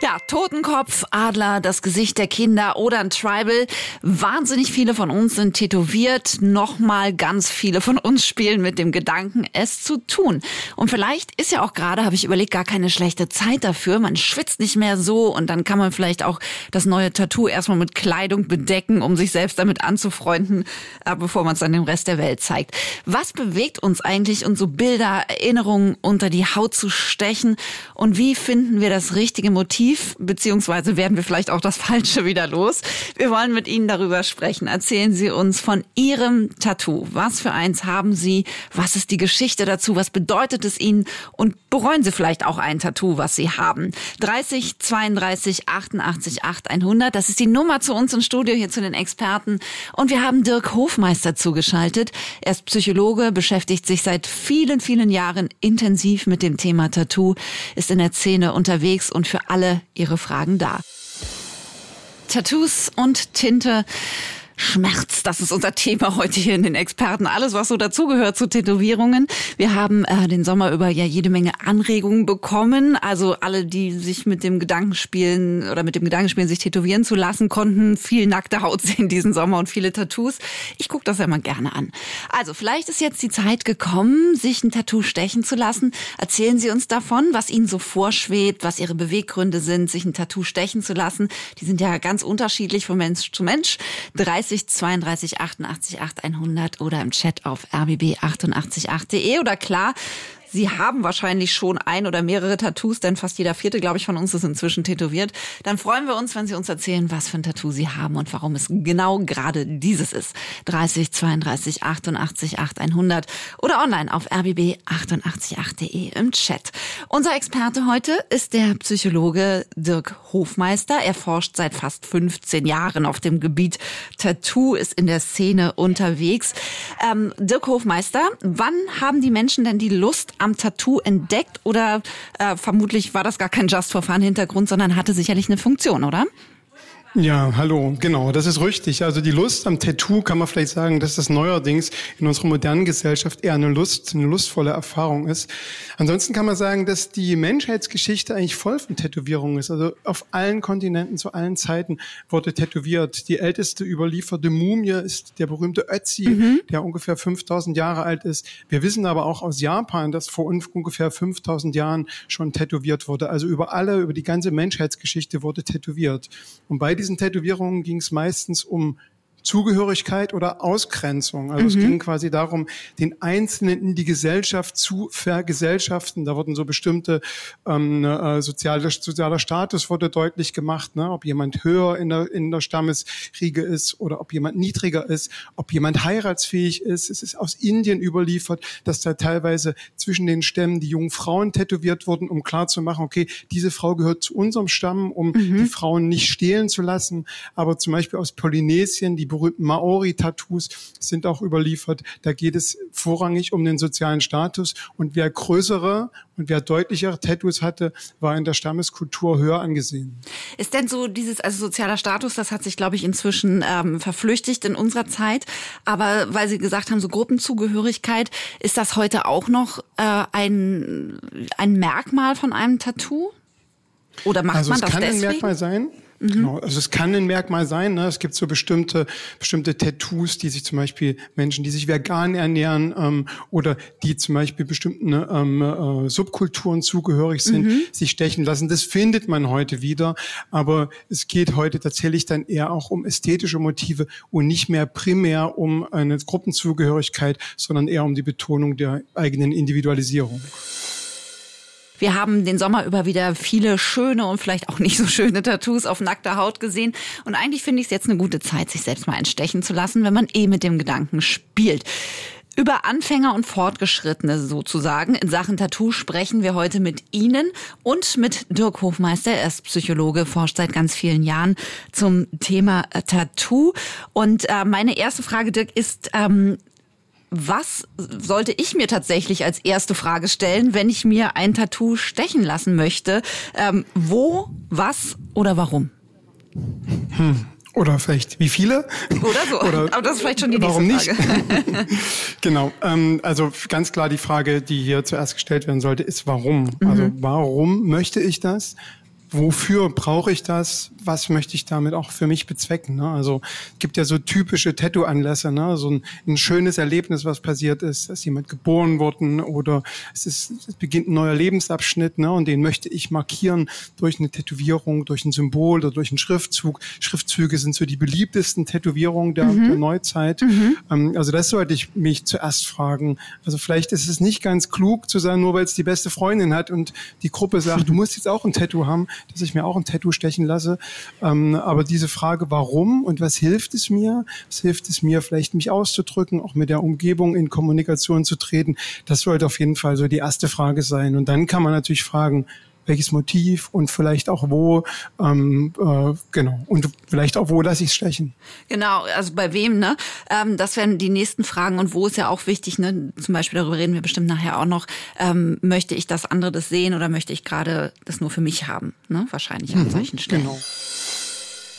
Ja, Totenkopf, Adler, das Gesicht der Kinder oder ein Tribal. Wahnsinnig viele von uns sind tätowiert. Nochmal ganz viele von uns spielen mit dem Gedanken, es zu tun. Und vielleicht ist ja auch gerade, habe ich überlegt, gar keine schlechte Zeit dafür. Man schwitzt nicht mehr so und dann kann man vielleicht auch das neue Tattoo erstmal mit Kleidung bedecken, um sich selbst damit anzufreunden, äh, bevor man es dann dem Rest der Welt zeigt. Was bewegt uns eigentlich, uns so Bilder, Erinnerungen unter die Haut zu stechen? Und wie finden wir das richtige Motiv? Motiv, beziehungsweise werden wir vielleicht auch das Falsche wieder los. Wir wollen mit Ihnen darüber sprechen. Erzählen Sie uns von Ihrem Tattoo. Was für eins haben Sie? Was ist die Geschichte dazu? Was bedeutet es Ihnen? Und bereuen Sie vielleicht auch ein Tattoo, was Sie haben? 30 32 88 8 100. Das ist die Nummer zu uns im Studio, hier zu den Experten. Und wir haben Dirk Hofmeister zugeschaltet. Er ist Psychologe, beschäftigt sich seit vielen, vielen Jahren intensiv mit dem Thema Tattoo, ist in der Szene unterwegs und für alle Ihre Fragen da. Tattoos und Tinte Schmerz. Das ist unser Thema heute hier in den Experten. Alles, was so dazugehört zu Tätowierungen. Wir haben äh, den Sommer über ja jede Menge Anregungen bekommen. Also alle, die sich mit dem Gedankenspielen oder mit dem Gedankenspielen sich tätowieren zu lassen, konnten viel nackte Haut sehen diesen Sommer und viele Tattoos. Ich gucke das ja mal gerne an. Also vielleicht ist jetzt die Zeit gekommen, sich ein Tattoo stechen zu lassen. Erzählen Sie uns davon, was Ihnen so vorschwebt, was Ihre Beweggründe sind, sich ein Tattoo stechen zu lassen. Die sind ja ganz unterschiedlich von Mensch zu Mensch. 30 30 32 88 8 100 oder im Chat auf rbb888.de oder klar, Sie haben wahrscheinlich schon ein oder mehrere Tattoos, denn fast jeder vierte, glaube ich, von uns ist inzwischen tätowiert. Dann freuen wir uns, wenn Sie uns erzählen, was für ein Tattoo Sie haben und warum es genau gerade dieses ist. 30 32 88 8 100 oder online auf rbb888.de im Chat. Unser Experte heute ist der Psychologe Dirk Hofmeister. Er forscht seit fast 15 Jahren auf dem Gebiet Tattoo, ist in der Szene unterwegs. Ähm, Dirk Hofmeister, wann haben die Menschen denn die Lust am Tattoo entdeckt oder äh, vermutlich war das gar kein Just for Fun Hintergrund, sondern hatte sicherlich eine Funktion, oder? Ja, hallo, genau, das ist richtig. Also die Lust am Tattoo kann man vielleicht sagen, dass das neuerdings in unserer modernen Gesellschaft eher eine Lust, eine lustvolle Erfahrung ist. Ansonsten kann man sagen, dass die Menschheitsgeschichte eigentlich voll von Tätowierungen ist. Also auf allen Kontinenten zu allen Zeiten wurde tätowiert. Die älteste überlieferte Mumie ist der berühmte Ötzi, mhm. der ungefähr 5000 Jahre alt ist. Wir wissen aber auch aus Japan, dass vor ungefähr 5000 Jahren schon tätowiert wurde. Also über alle, über die ganze Menschheitsgeschichte wurde tätowiert. Und bei diesen Tätowierungen ging es meistens um Zugehörigkeit oder Ausgrenzung. Also mhm. es ging quasi darum, den Einzelnen in die Gesellschaft zu vergesellschaften. Da wurden so bestimmte ähm, äh, soziale, sozialer Status wurde deutlich gemacht, ne? ob jemand höher in der, in der Stammesriege ist oder ob jemand niedriger ist, ob jemand heiratsfähig ist. Es ist aus Indien überliefert, dass da teilweise zwischen den Stämmen die jungen Frauen tätowiert wurden, um klarzumachen, okay, diese Frau gehört zu unserem Stamm, um mhm. die Frauen nicht stehlen zu lassen. Aber zum Beispiel aus Polynesien, die berühmten Maori-Tattoos sind auch überliefert. Da geht es vorrangig um den sozialen Status. Und wer größere und wer deutlichere Tattoos hatte, war in der Stammeskultur höher angesehen. Ist denn so dieses, also sozialer Status, das hat sich, glaube ich, inzwischen ähm, verflüchtigt in unserer Zeit. Aber weil Sie gesagt haben, so Gruppenzugehörigkeit, ist das heute auch noch äh, ein, ein Merkmal von einem Tattoo? Oder macht also man das deswegen? Es kann ein Merkmal sein. Mhm. Genau. Also es kann ein Merkmal sein. Ne? Es gibt so bestimmte bestimmte Tattoos, die sich zum Beispiel Menschen, die sich vegan ernähren ähm, oder die zum Beispiel bestimmten ähm, äh, Subkulturen zugehörig sind, mhm. sich stechen lassen. Das findet man heute wieder, aber es geht heute tatsächlich dann eher auch um ästhetische Motive und nicht mehr primär um eine Gruppenzugehörigkeit, sondern eher um die Betonung der eigenen Individualisierung. Wir haben den Sommer über wieder viele schöne und vielleicht auch nicht so schöne Tattoos auf nackter Haut gesehen. Und eigentlich finde ich es jetzt eine gute Zeit, sich selbst mal entstechen zu lassen, wenn man eh mit dem Gedanken spielt. Über Anfänger und Fortgeschrittene sozusagen in Sachen Tattoo sprechen wir heute mit Ihnen und mit Dirk Hofmeister. Er ist Psychologe, forscht seit ganz vielen Jahren zum Thema Tattoo. Und äh, meine erste Frage, Dirk, ist, ähm, was sollte ich mir tatsächlich als erste Frage stellen, wenn ich mir ein Tattoo stechen lassen möchte? Ähm, wo, was oder warum? Hm. Oder vielleicht wie viele? Oder so. Oder Aber das ist vielleicht schon die warum nächste Frage. nicht? genau. Ähm, also ganz klar die Frage, die hier zuerst gestellt werden sollte, ist warum. Mhm. Also warum möchte ich das? Wofür brauche ich das? Was möchte ich damit auch für mich bezwecken? Ne? Also es gibt ja so typische Tattoo-Anlässe, ne? so ein, ein, schönes Erlebnis, was passiert ist, dass jemand geboren worden oder es, ist, es beginnt ein neuer Lebensabschnitt ne? und den möchte ich markieren durch eine Tätowierung, durch ein Symbol oder durch einen Schriftzug. Schriftzüge sind so die beliebtesten Tätowierungen der, mhm. der Neuzeit. Mhm. Ähm, also das sollte ich mich zuerst fragen. Also vielleicht ist es nicht ganz klug zu sagen, nur weil es die beste Freundin hat und die Gruppe sagt, du musst jetzt auch ein Tattoo haben, dass ich mir auch ein Tattoo stechen lasse. Ähm, aber diese Frage, warum und was hilft es mir? Was hilft es mir, vielleicht mich auszudrücken, auch mit der Umgebung in Kommunikation zu treten? Das sollte auf jeden Fall so die erste Frage sein. Und dann kann man natürlich fragen, welches Motiv und vielleicht auch wo, ähm, äh, genau, und vielleicht auch wo lasse ich es stechen. Genau, also bei wem, ne? Ähm, das wären die nächsten Fragen und wo ist ja auch wichtig, ne? Zum Beispiel darüber reden wir bestimmt nachher auch noch. Ähm, möchte ich, dass andere das sehen oder möchte ich gerade das nur für mich haben? Ne? Wahrscheinlich an mhm, solchen Stellen. Genau.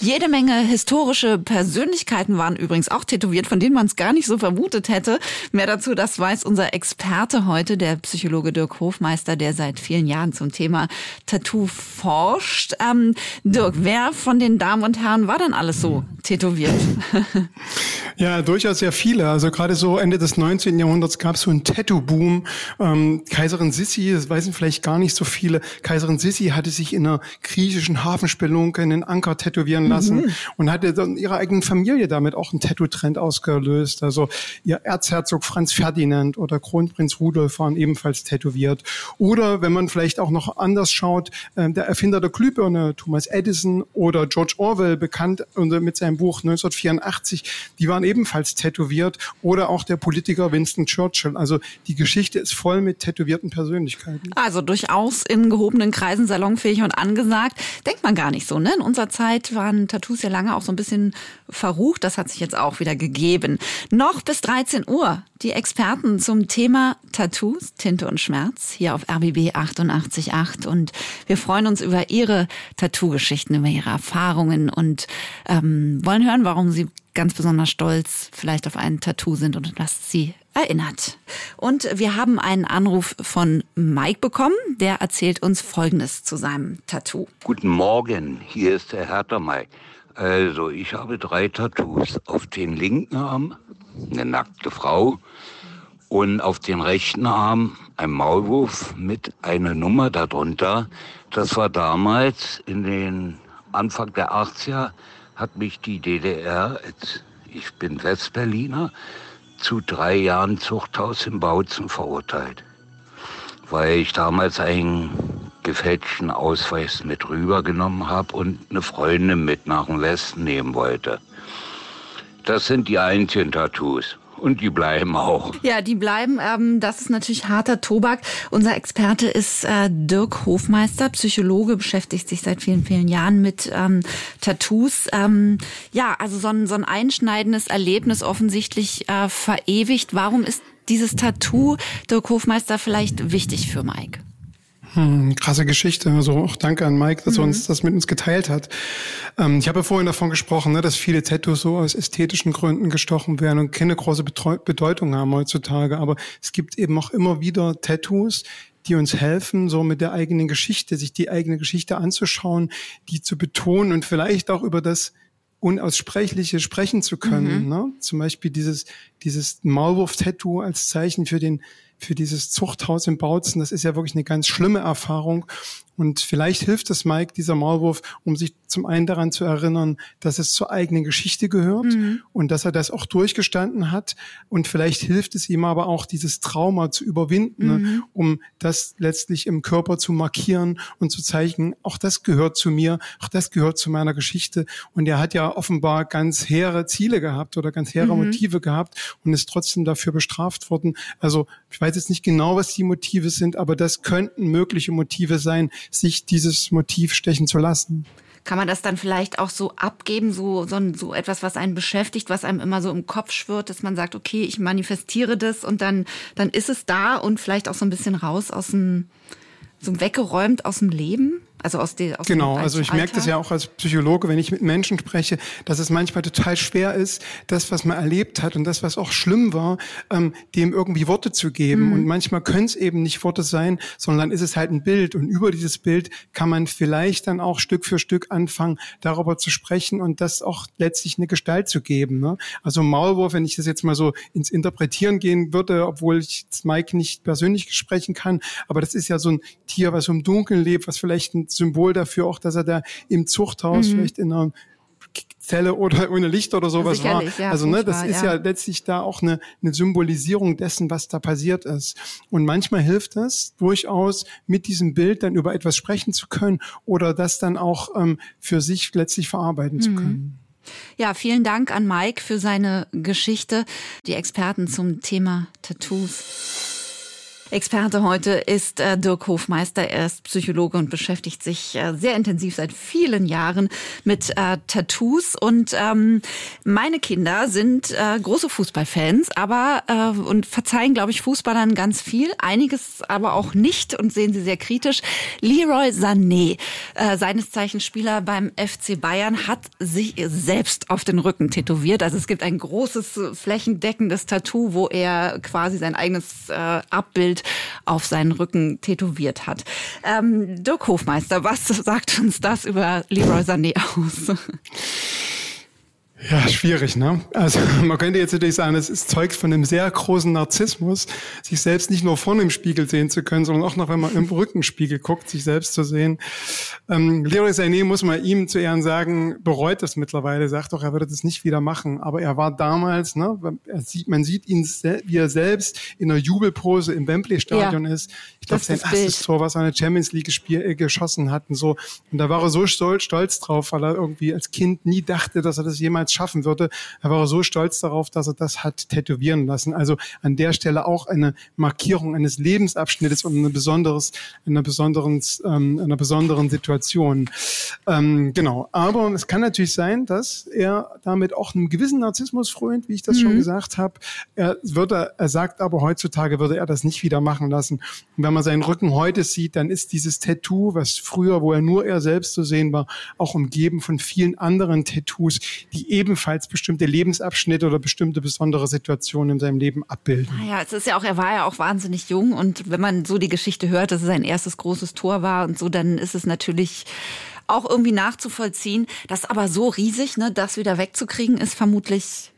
Jede Menge historische Persönlichkeiten waren übrigens auch tätowiert, von denen man es gar nicht so vermutet hätte. Mehr dazu, das weiß unser Experte heute, der Psychologe Dirk Hofmeister, der seit vielen Jahren zum Thema Tattoo forscht. Ähm, Dirk, wer von den Damen und Herren war denn alles so tätowiert? Ja, durchaus sehr viele. Also gerade so Ende des 19. Jahrhunderts gab es so einen Tattoo-Boom. Ähm, Kaiserin Sissi, das wissen vielleicht gar nicht so viele, Kaiserin Sissi hatte sich in einer griechischen Hafenspelunke einen Anker tätowieren lassen mhm. und hatte dann ihrer eigenen Familie damit auch einen Tattoo-Trend ausgelöst. Also ihr Erzherzog Franz Ferdinand oder Kronprinz Rudolf waren ebenfalls tätowiert. Oder wenn man vielleicht auch noch anders schaut, äh, der Erfinder der Glühbirne, Thomas Edison oder George Orwell, bekannt mit seinem Buch 1984, die waren ebenfalls tätowiert. Oder auch der Politiker Winston Churchill. Also die Geschichte ist voll mit tätowierten Persönlichkeiten. Also durchaus in gehobenen Kreisen salonfähig und angesagt. Denkt man gar nicht so, ne? In unserer Zeit waren Tattoos ja lange auch so ein bisschen verrucht. Das hat sich jetzt auch wieder gegeben. Noch bis 13 Uhr die Experten zum Thema Tattoos, Tinte und Schmerz hier auf RBB 88.8 und wir freuen uns über Ihre Tattoo-Geschichten, über Ihre Erfahrungen und ähm, wollen hören, warum Sie ganz besonders stolz vielleicht auf ein Tattoo sind und was Sie erinnert. Und wir haben einen Anruf von Mike bekommen, der erzählt uns Folgendes zu seinem Tattoo. Guten Morgen, hier ist der Hertha Mike. Also, ich habe drei Tattoos. Auf den linken Arm eine nackte Frau und auf den rechten Arm ein Maulwurf mit einer Nummer darunter. Das war damals in den Anfang der 80er, hat mich die DDR, ich bin Westberliner, zu drei Jahren Zuchthaus in Bautzen verurteilt, weil ich damals einen gefälschten Ausweis mit rübergenommen habe und eine Freundin mit nach dem Westen nehmen wollte. Das sind die einzigen Tattoos. Und die bleiben auch. Ja, die bleiben. Ähm, das ist natürlich harter Tobak. Unser Experte ist äh, Dirk Hofmeister, Psychologe, beschäftigt sich seit vielen, vielen Jahren mit ähm, Tattoos. Ähm, ja, also so ein, so ein einschneidendes Erlebnis offensichtlich äh, verewigt. Warum ist dieses Tattoo, Dirk Hofmeister, vielleicht wichtig für Mike? Hm, krasse Geschichte. Also auch danke an Mike, dass mhm. er uns das mit uns geteilt hat. Ähm, ich habe ja vorhin davon gesprochen, ne, dass viele Tattoos so aus ästhetischen Gründen gestochen werden und keine große Bedeutung haben heutzutage. Aber es gibt eben auch immer wieder Tattoos, die uns helfen, so mit der eigenen Geschichte, sich die eigene Geschichte anzuschauen, die zu betonen und vielleicht auch über das Unaussprechliche sprechen zu können. Mhm. Ne? Zum Beispiel dieses, dieses Maulwurf-Tattoo als Zeichen für den für dieses Zuchthaus in Bautzen. Das ist ja wirklich eine ganz schlimme Erfahrung. Und vielleicht hilft es Mike, dieser Maulwurf, um sich zum einen daran zu erinnern, dass es zur eigenen Geschichte gehört mhm. und dass er das auch durchgestanden hat. Und vielleicht hilft es ihm aber auch, dieses Trauma zu überwinden, ne, mhm. ne, um das letztlich im Körper zu markieren und zu zeigen, auch das gehört zu mir, auch das gehört zu meiner Geschichte. Und er hat ja offenbar ganz hehre Ziele gehabt oder ganz hehre mhm. Motive gehabt und ist trotzdem dafür bestraft worden. Also ich weiß jetzt nicht genau, was die Motive sind, aber das könnten mögliche Motive sein, sich dieses Motiv stechen zu lassen. Kann man das dann vielleicht auch so abgeben, so, so, so etwas, was einen beschäftigt, was einem immer so im Kopf schwirrt, dass man sagt, okay, ich manifestiere das und dann, dann ist es da und vielleicht auch so ein bisschen raus aus dem, so weggeräumt aus dem Leben? Also aus, die, aus Genau, also ich merke das ja auch als Psychologe, wenn ich mit Menschen spreche, dass es manchmal total schwer ist, das, was man erlebt hat und das, was auch schlimm war, ähm, dem irgendwie Worte zu geben. Mhm. Und manchmal können es eben nicht Worte sein, sondern ist es halt ein Bild. Und über dieses Bild kann man vielleicht dann auch Stück für Stück anfangen, darüber zu sprechen und das auch letztlich eine Gestalt zu geben. Ne? Also Maulwurf, wenn ich das jetzt mal so ins Interpretieren gehen würde, obwohl ich Mike nicht persönlich sprechen kann, aber das ist ja so ein Tier, was im Dunkeln lebt, was vielleicht ein Symbol dafür auch, dass er da im Zuchthaus mhm. vielleicht in einer Zelle oder ohne Licht oder sowas war. Ja, also ne, das ist ja. ja. letztlich da auch eine, eine Symbolisierung dessen, was da passiert ist. Und manchmal hilft es durchaus, mit diesem Bild dann über etwas sprechen zu können oder das dann auch ähm, für sich letztlich verarbeiten mhm. zu können. Ja, vielen Dank an Mike für seine Geschichte. Die Experten zum Thema Tattoos. Experte heute ist äh, Dirk Hofmeister. Er ist Psychologe und beschäftigt sich äh, sehr intensiv seit vielen Jahren mit äh, Tattoos. Und ähm, meine Kinder sind äh, große Fußballfans, aber äh, und verzeihen, glaube ich, Fußballern ganz viel, einiges aber auch nicht und sehen sie sehr kritisch. Leroy Sané, äh, seines Zeichens Spieler beim FC Bayern, hat sich selbst auf den Rücken tätowiert. Also es gibt ein großes flächendeckendes Tattoo, wo er quasi sein eigenes äh, Abbild Bild auf seinen Rücken tätowiert hat. Ähm, Dirk Hofmeister, was sagt uns das über Leroy Sané aus? Ja, schwierig, ne? Also man könnte jetzt natürlich sagen, es ist Zeugs von einem sehr großen Narzissmus, sich selbst nicht nur vorne im Spiegel sehen zu können, sondern auch noch, wenn man im Rückenspiegel guckt, sich selbst zu sehen. Ähm, Leroy Sané, muss man ihm zu Ehren sagen, bereut das mittlerweile, sagt doch, er würde das nicht wieder machen. Aber er war damals, ne, er sieht, man sieht ihn, wie er selbst in einer Jubelpose im Wembley-Stadion ja, ist. Ich glaube, sein erstes. Tor, was er in der Champions League äh, geschossen hat und so. Und da war er so stolz, stolz drauf, weil er irgendwie als Kind nie dachte, dass er das jemals jemals schaffen würde. Er war so stolz darauf, dass er das hat tätowieren lassen. Also an der Stelle auch eine Markierung eines Lebensabschnittes und eine besonderes, einer besonderen, ähm, einer besonderen Situation. Ähm, genau. Aber es kann natürlich sein, dass er damit auch einem gewissen Narzissmus frönt, wie ich das mhm. schon gesagt habe. Er würde, er sagt aber heutzutage würde er das nicht wieder machen lassen. Und wenn man seinen Rücken heute sieht, dann ist dieses Tattoo, was früher, wo er nur er selbst zu sehen war, auch umgeben von vielen anderen Tattoos, die ebenfalls bestimmte Lebensabschnitte oder bestimmte besondere Situationen in seinem Leben abbilden. Naja, es ist ja auch, er war ja auch wahnsinnig jung und wenn man so die Geschichte hört, dass es sein erstes großes Tor war und so, dann ist es natürlich auch irgendwie nachzuvollziehen. Das aber so riesig, ne, das wieder wegzukriegen, ist vermutlich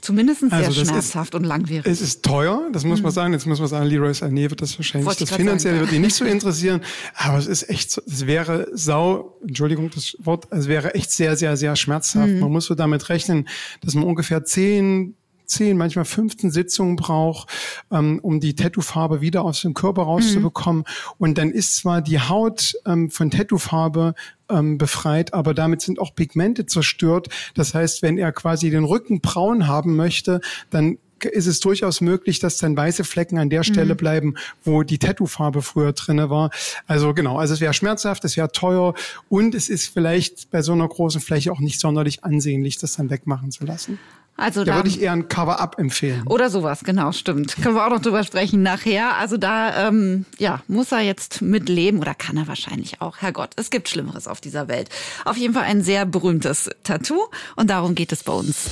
Zumindest sehr also schmerzhaft ist, und langwierig. Es ist teuer, das muss man mhm. sagen. Jetzt muss man sagen, Leroy Sané wird das wahrscheinlich, Wollte das finanziell wird ihn nicht so interessieren. Aber es ist echt, so, es wäre sau, Entschuldigung, das Wort, es wäre echt sehr, sehr, sehr schmerzhaft. Mhm. Man muss so damit rechnen, dass man ungefähr zehn zehn, manchmal 15 Sitzungen braucht, ähm, um die Tattoofarbe wieder aus dem Körper rauszubekommen. Mhm. Und dann ist zwar die Haut ähm, von Tattoofarbe ähm, befreit, aber damit sind auch Pigmente zerstört. Das heißt, wenn er quasi den Rücken braun haben möchte, dann ist es durchaus möglich, dass dann weiße Flecken an der Stelle mhm. bleiben, wo die Tattoofarbe früher drinne war. Also genau, also es wäre schmerzhaft, es wäre teuer und es ist vielleicht bei so einer großen Fläche auch nicht sonderlich ansehnlich, das dann wegmachen zu lassen. Also da, da würde ich eher ein Cover-up empfehlen. Oder sowas, genau, stimmt. Können wir auch noch drüber sprechen nachher. Also da, ähm, ja, muss er jetzt mitleben oder kann er wahrscheinlich auch. Herrgott, es gibt Schlimmeres auf dieser Welt. Auf jeden Fall ein sehr berühmtes Tattoo und darum geht es bei uns.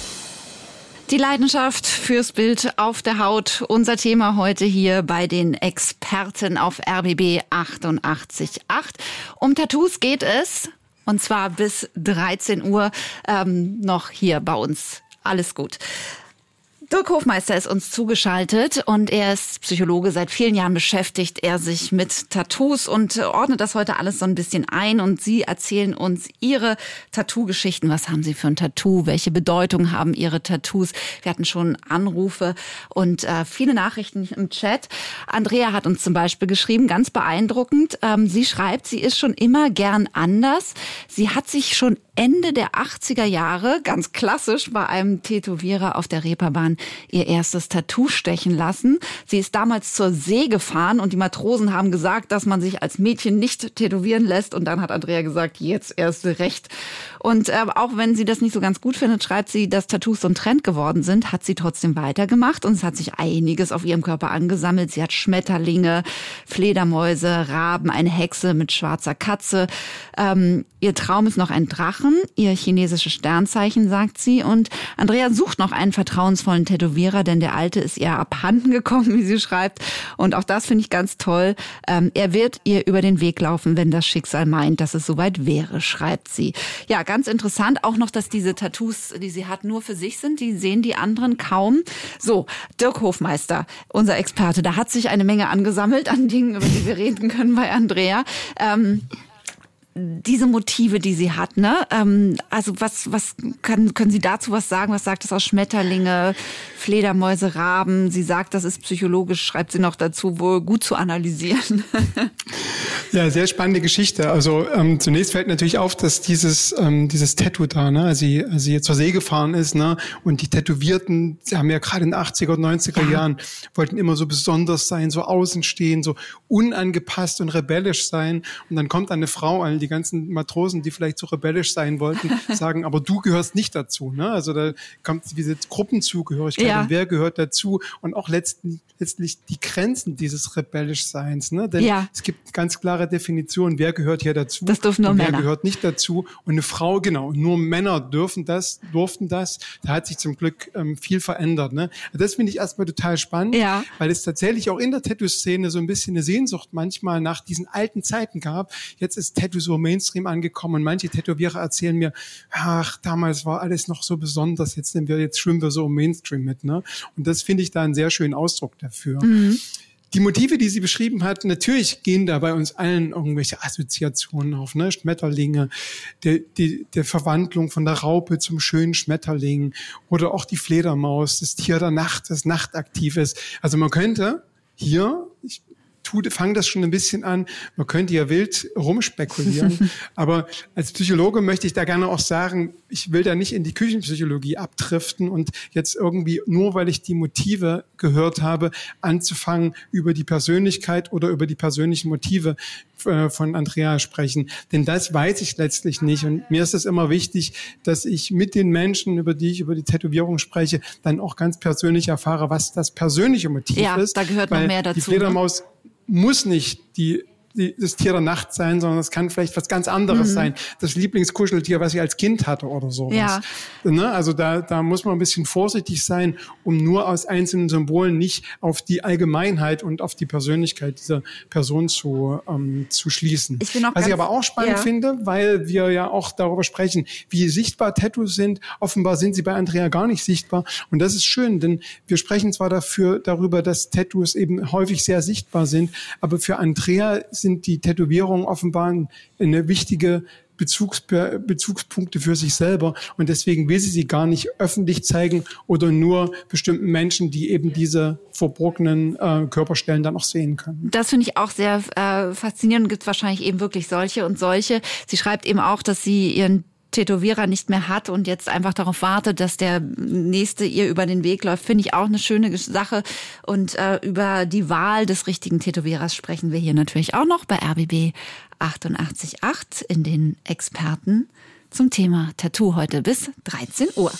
Die Leidenschaft fürs Bild auf der Haut. Unser Thema heute hier bei den Experten auf RBB 88.8. Um Tattoos geht es. Und zwar bis 13 Uhr ähm, noch hier bei uns alles gut. Dirk Hofmeister ist uns zugeschaltet und er ist Psychologe. Seit vielen Jahren beschäftigt er sich mit Tattoos und ordnet das heute alles so ein bisschen ein. Und Sie erzählen uns Ihre Tattoo-Geschichten. Was haben Sie für ein Tattoo? Welche Bedeutung haben Ihre Tattoos? Wir hatten schon Anrufe und äh, viele Nachrichten im Chat. Andrea hat uns zum Beispiel geschrieben, ganz beeindruckend. Ähm, sie schreibt, sie ist schon immer gern anders. Sie hat sich schon Ende der 80er Jahre, ganz klassisch, bei einem Tätowierer auf der Reeperbahn ihr erstes Tattoo stechen lassen. Sie ist damals zur See gefahren und die Matrosen haben gesagt, dass man sich als Mädchen nicht tätowieren lässt. Und dann hat Andrea gesagt, jetzt erst recht. Und äh, auch wenn sie das nicht so ganz gut findet, schreibt sie, dass Tattoos so ein Trend geworden sind, hat sie trotzdem weitergemacht und es hat sich einiges auf ihrem Körper angesammelt. Sie hat Schmetterlinge, Fledermäuse, Raben, eine Hexe mit schwarzer Katze. Ähm, ihr Traum ist noch ein Drachen, ihr chinesisches Sternzeichen, sagt sie. Und Andrea sucht noch einen vertrauensvollen Tätowierer, denn der alte ist ihr abhanden gekommen, wie sie schreibt. Und auch das finde ich ganz toll. Ähm, er wird ihr über den Weg laufen, wenn das Schicksal meint, dass es soweit wäre, schreibt sie. Ja, ganz interessant auch noch, dass diese Tattoos, die sie hat, nur für sich sind. Die sehen die anderen kaum. So, Dirk Hofmeister, unser Experte, da hat sich eine Menge angesammelt an Dingen, über die wir reden können bei Andrea. Ähm, diese Motive, die sie hat, ne? Ähm, also was, was können, können Sie dazu was sagen? Was sagt es aus Schmetterlinge, Fledermäuse, Raben? Sie sagt, das ist psychologisch, schreibt sie noch dazu, wohl gut zu analysieren. ja, sehr spannende Geschichte. Also ähm, zunächst fällt natürlich auf, dass dieses, ähm, dieses Tattoo da, ne, als sie, als sie jetzt zur See gefahren ist, ne, und die Tätowierten, sie haben ja gerade in den 80er und 90er ja. Jahren, wollten immer so besonders sein, so außen stehen, so unangepasst und rebellisch sein. Und dann kommt eine Frau an, die ganzen Matrosen, die vielleicht so rebellisch sein wollten, sagen, aber du gehörst nicht dazu. Ne? Also da kommt diese Gruppenzugehörigkeit ja. und wer gehört dazu und auch letztlich, letztlich die Grenzen dieses rebellisch Seins. Ne? Denn ja. es gibt ganz klare Definitionen, wer gehört hier dazu das dürfen nur und wer Männer. gehört nicht dazu. Und eine Frau, genau, nur Männer dürfen das, durften das. Da hat sich zum Glück ähm, viel verändert. Ne? Das finde ich erstmal total spannend, ja. weil es tatsächlich auch in der Tattoo-Szene so ein bisschen eine Sehnsucht manchmal nach diesen alten Zeiten gab. Jetzt ist Tattoo so Mainstream angekommen und manche Tätowierer erzählen mir, ach, damals war alles noch so besonders, jetzt sind wir, jetzt schwimmen wir so im Mainstream mit, ne? Und das finde ich da einen sehr schönen Ausdruck dafür. Mhm. Die Motive, die sie beschrieben hat, natürlich gehen da bei uns allen irgendwelche Assoziationen auf, ne? Schmetterlinge, der, die, der Verwandlung von der Raupe zum schönen Schmetterling oder auch die Fledermaus, das Tier der Nacht, das nachtaktiv ist. Also man könnte hier, ich tut, fange das schon ein bisschen an. Man könnte ja wild rumspekulieren. aber als Psychologe möchte ich da gerne auch sagen, ich will da nicht in die Küchenpsychologie abdriften und jetzt irgendwie nur, weil ich die Motive gehört habe, anzufangen, über die Persönlichkeit oder über die persönlichen Motive äh, von Andrea sprechen. Denn das weiß ich letztlich nicht. Und mir ist es immer wichtig, dass ich mit den Menschen, über die ich über die Tätowierung spreche, dann auch ganz persönlich erfahre, was das persönliche Motiv ja, ist. Da gehört noch mehr dazu. Die Fledermaus ne? Muss nicht die die, das Tier der Nacht sein, sondern es kann vielleicht was ganz anderes mhm. sein. Das Lieblingskuscheltier, was ich als Kind hatte oder so. Ja. Ne? Also da, da muss man ein bisschen vorsichtig sein, um nur aus einzelnen Symbolen nicht auf die Allgemeinheit und auf die Persönlichkeit dieser Person zu, ähm, zu schließen. Ich was ich aber auch spannend ja. finde, weil wir ja auch darüber sprechen, wie sichtbar Tattoos sind. Offenbar sind sie bei Andrea gar nicht sichtbar. Und das ist schön, denn wir sprechen zwar dafür, darüber, dass Tattoos eben häufig sehr sichtbar sind, aber für Andrea sind die Tätowierungen offenbar eine wichtige Bezugs Bezugspunkte für sich selber und deswegen will sie sie gar nicht öffentlich zeigen oder nur bestimmten Menschen, die eben diese verborgenen äh, Körperstellen dann auch sehen können. Das finde ich auch sehr äh, faszinierend. Gibt wahrscheinlich eben wirklich solche und solche. Sie schreibt eben auch, dass sie ihren Tätowierer nicht mehr hat und jetzt einfach darauf wartet, dass der nächste ihr über den Weg läuft, finde ich auch eine schöne Sache. Und äh, über die Wahl des richtigen Tätowierers sprechen wir hier natürlich auch noch bei RBB 888 in den Experten zum Thema Tattoo heute bis 13 Uhr.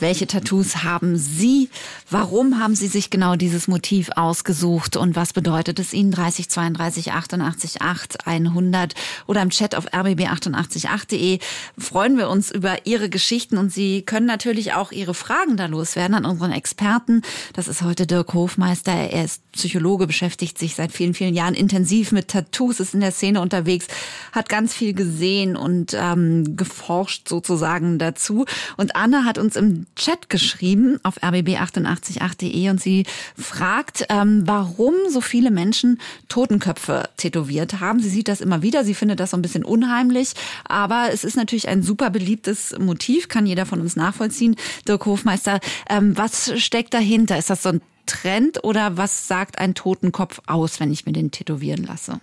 Welche Tattoos haben Sie? Warum haben Sie sich genau dieses Motiv ausgesucht? Und was bedeutet es Ihnen? 30 32 88 8 100 oder im Chat auf rbb888.de freuen wir uns über Ihre Geschichten und Sie können natürlich auch Ihre Fragen da loswerden an unseren Experten. Das ist heute Dirk Hofmeister. Er ist Psychologe, beschäftigt sich seit vielen, vielen Jahren intensiv mit Tattoos, ist in der Szene unterwegs, hat ganz viel gesehen und ähm, geforscht sozusagen dazu. Und Anne hat uns im Chat geschrieben auf rbb888.de und sie fragt, ähm, warum so viele Menschen Totenköpfe tätowiert haben. Sie sieht das immer wieder, sie findet das so ein bisschen unheimlich, aber es ist natürlich ein super beliebtes Motiv, kann jeder von uns nachvollziehen. Dirk Hofmeister, ähm, was steckt dahinter? Ist das so ein Trend oder was sagt ein Totenkopf aus, wenn ich mir den tätowieren lasse?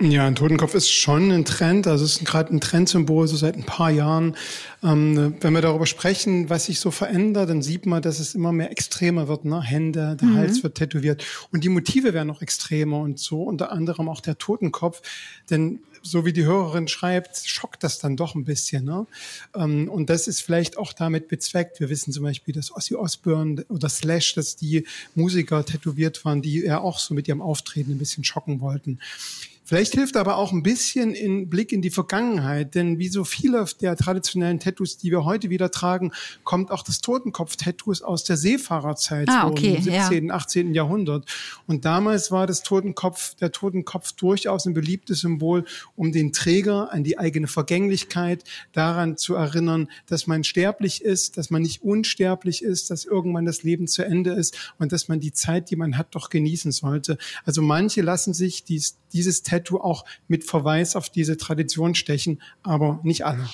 Ja, ein Totenkopf ist schon ein Trend, also es ist gerade ein Trendsymbol, so seit ein paar Jahren. Ähm, wenn wir darüber sprechen, was sich so verändert, dann sieht man, dass es immer mehr extremer wird. Ne? Hände, der mhm. Hals wird tätowiert und die Motive werden noch extremer und so, unter anderem auch der Totenkopf. Denn so wie die Hörerin schreibt, schockt das dann doch ein bisschen. Ne? Ähm, und das ist vielleicht auch damit bezweckt. Wir wissen zum Beispiel, dass Ozzy Osbourne oder Slash, dass die Musiker tätowiert waren, die ja auch so mit ihrem Auftreten ein bisschen schocken wollten. Vielleicht hilft aber auch ein bisschen in Blick in die Vergangenheit, denn wie so viele der traditionellen Tattoos, die wir heute wieder tragen, kommt auch das Totenkopf-Tattoos aus der Seefahrerzeit ah, okay, im 17., ja. 18. Jahrhundert. Und damals war das Totenkopf, der Totenkopf durchaus ein beliebtes Symbol, um den Träger an die eigene Vergänglichkeit daran zu erinnern, dass man sterblich ist, dass man nicht unsterblich ist, dass irgendwann das Leben zu Ende ist und dass man die Zeit, die man hat, doch genießen sollte. Also manche lassen sich dies, dieses Tattoo Tattoo auch mit Verweis auf diese Tradition stechen, aber nicht alle.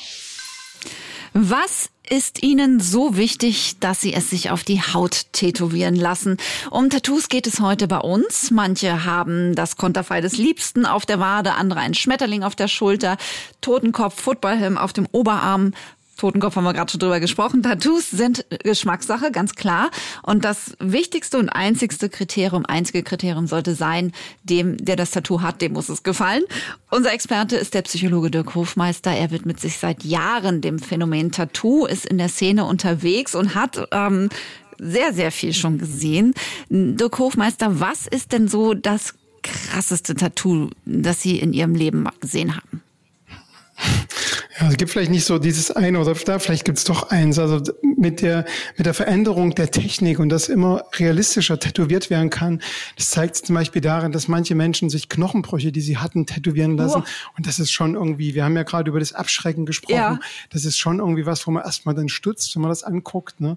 Was ist Ihnen so wichtig, dass Sie es sich auf die Haut tätowieren lassen? Um Tattoos geht es heute bei uns. Manche haben das Konterfei des Liebsten auf der Wade, andere einen Schmetterling auf der Schulter, Totenkopf, Footballhelm auf dem Oberarm. Totenkopf haben wir gerade schon drüber gesprochen. Tattoos sind Geschmackssache, ganz klar. Und das wichtigste und einzigste Kriterium, einzige Kriterium sollte sein, dem, der das Tattoo hat, dem muss es gefallen. Unser Experte ist der Psychologe Dirk Hofmeister. Er widmet sich seit Jahren dem Phänomen Tattoo, ist in der Szene unterwegs und hat ähm, sehr, sehr viel schon gesehen. Dirk Hofmeister, was ist denn so das krasseste Tattoo, das Sie in Ihrem Leben gesehen haben? Ja, es gibt vielleicht nicht so dieses eine oder da, vielleicht gibt es doch eins. Also mit der, mit der Veränderung der Technik und dass immer realistischer tätowiert werden kann, das zeigt zum Beispiel darin, dass manche Menschen sich Knochenbrüche, die sie hatten, tätowieren lassen. Oh. Und das ist schon irgendwie, wir haben ja gerade über das Abschrecken gesprochen, ja. das ist schon irgendwie was, wo man erstmal dann stutzt, wenn man das anguckt, ne?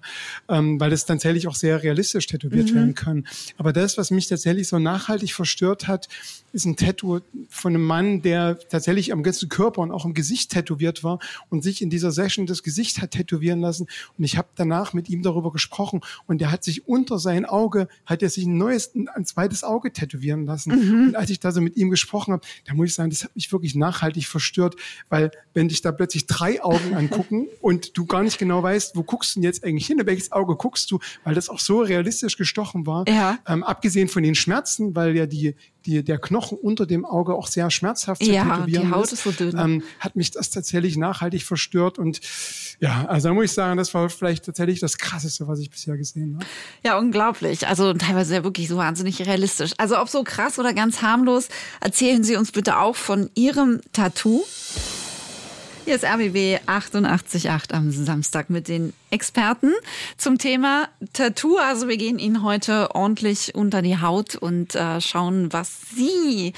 Ähm, weil das tatsächlich auch sehr realistisch tätowiert mhm. werden kann. Aber das, was mich tatsächlich so nachhaltig verstört hat, ist ein Tattoo von einem Mann, der tatsächlich am ganzen Körper und auch im Gesicht tätowiert war und sich in dieser Session das Gesicht hat tätowieren lassen. Und ich habe danach mit ihm darüber gesprochen und er hat sich unter sein Auge, hat er sich ein neues, ein zweites Auge tätowieren lassen. Mhm. Und als ich da so mit ihm gesprochen habe, da muss ich sagen, das hat mich wirklich nachhaltig verstört, weil wenn dich da plötzlich drei Augen angucken und du gar nicht genau weißt, wo guckst du denn jetzt eigentlich hin, welches Auge guckst du, weil das auch so realistisch gestochen war, ja. ähm, abgesehen von den Schmerzen, weil ja die, die, der Knochen unter dem Auge auch sehr schmerzhaft zu ja, die Haut ist so dünn. Ähm, hat mich das tatsächlich nachhaltig verstört und ja, also da muss ich sagen, das war vielleicht tatsächlich das Krasseste, was ich bisher gesehen habe. Ja, unglaublich. Also teilweise ja wirklich so wahnsinnig realistisch. Also ob so krass oder ganz harmlos, erzählen Sie uns bitte auch von Ihrem Tattoo. Hier ist RBB 888 am Samstag mit den Experten zum Thema Tattoo. Also wir gehen Ihnen heute ordentlich unter die Haut und äh, schauen, was Sie